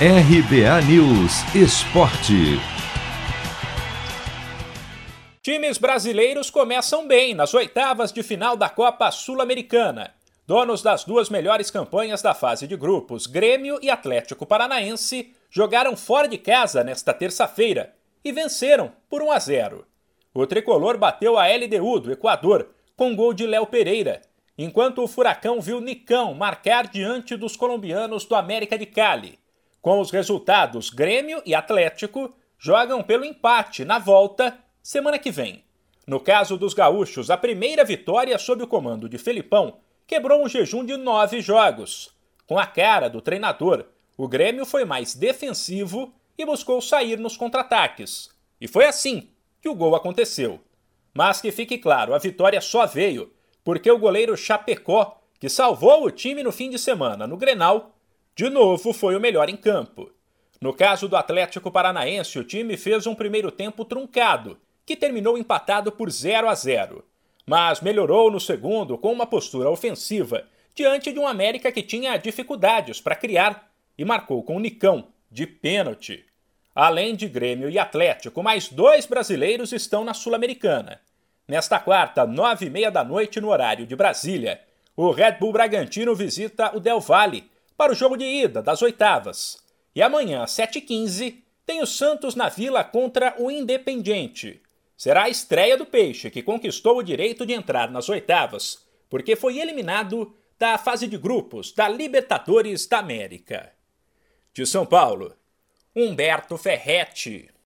RBA News Esporte. Times brasileiros começam bem nas oitavas de final da Copa Sul-Americana. Donos das duas melhores campanhas da fase de grupos, Grêmio e Atlético Paranaense, jogaram fora de casa nesta terça-feira e venceram por 1 a 0. O tricolor bateu a LDU do Equador com gol de Léo Pereira, enquanto o Furacão viu Nicão marcar diante dos colombianos do América de Cali. Com os resultados, Grêmio e Atlético jogam pelo empate na volta semana que vem. No caso dos gaúchos, a primeira vitória sob o comando de Felipão quebrou um jejum de nove jogos. Com a cara do treinador, o Grêmio foi mais defensivo e buscou sair nos contra-ataques. E foi assim que o gol aconteceu. Mas que fique claro, a vitória só veio porque o goleiro Chapecó, que salvou o time no fim de semana no Grenal, de novo foi o melhor em campo. No caso do Atlético Paranaense, o time fez um primeiro tempo truncado, que terminou empatado por 0 a 0, mas melhorou no segundo com uma postura ofensiva diante de um América que tinha dificuldades para criar e marcou com o Nicão de pênalti. Além de Grêmio e Atlético, mais dois brasileiros estão na Sul-Americana. Nesta quarta, nove e meia da noite no horário de Brasília, o Red Bull Bragantino visita o Del Valle para o jogo de ida das oitavas. E amanhã, às 7h15, tem o Santos na Vila contra o Independiente. Será a estreia do Peixe, que conquistou o direito de entrar nas oitavas, porque foi eliminado da fase de grupos da Libertadores da América. De São Paulo, Humberto Ferretti.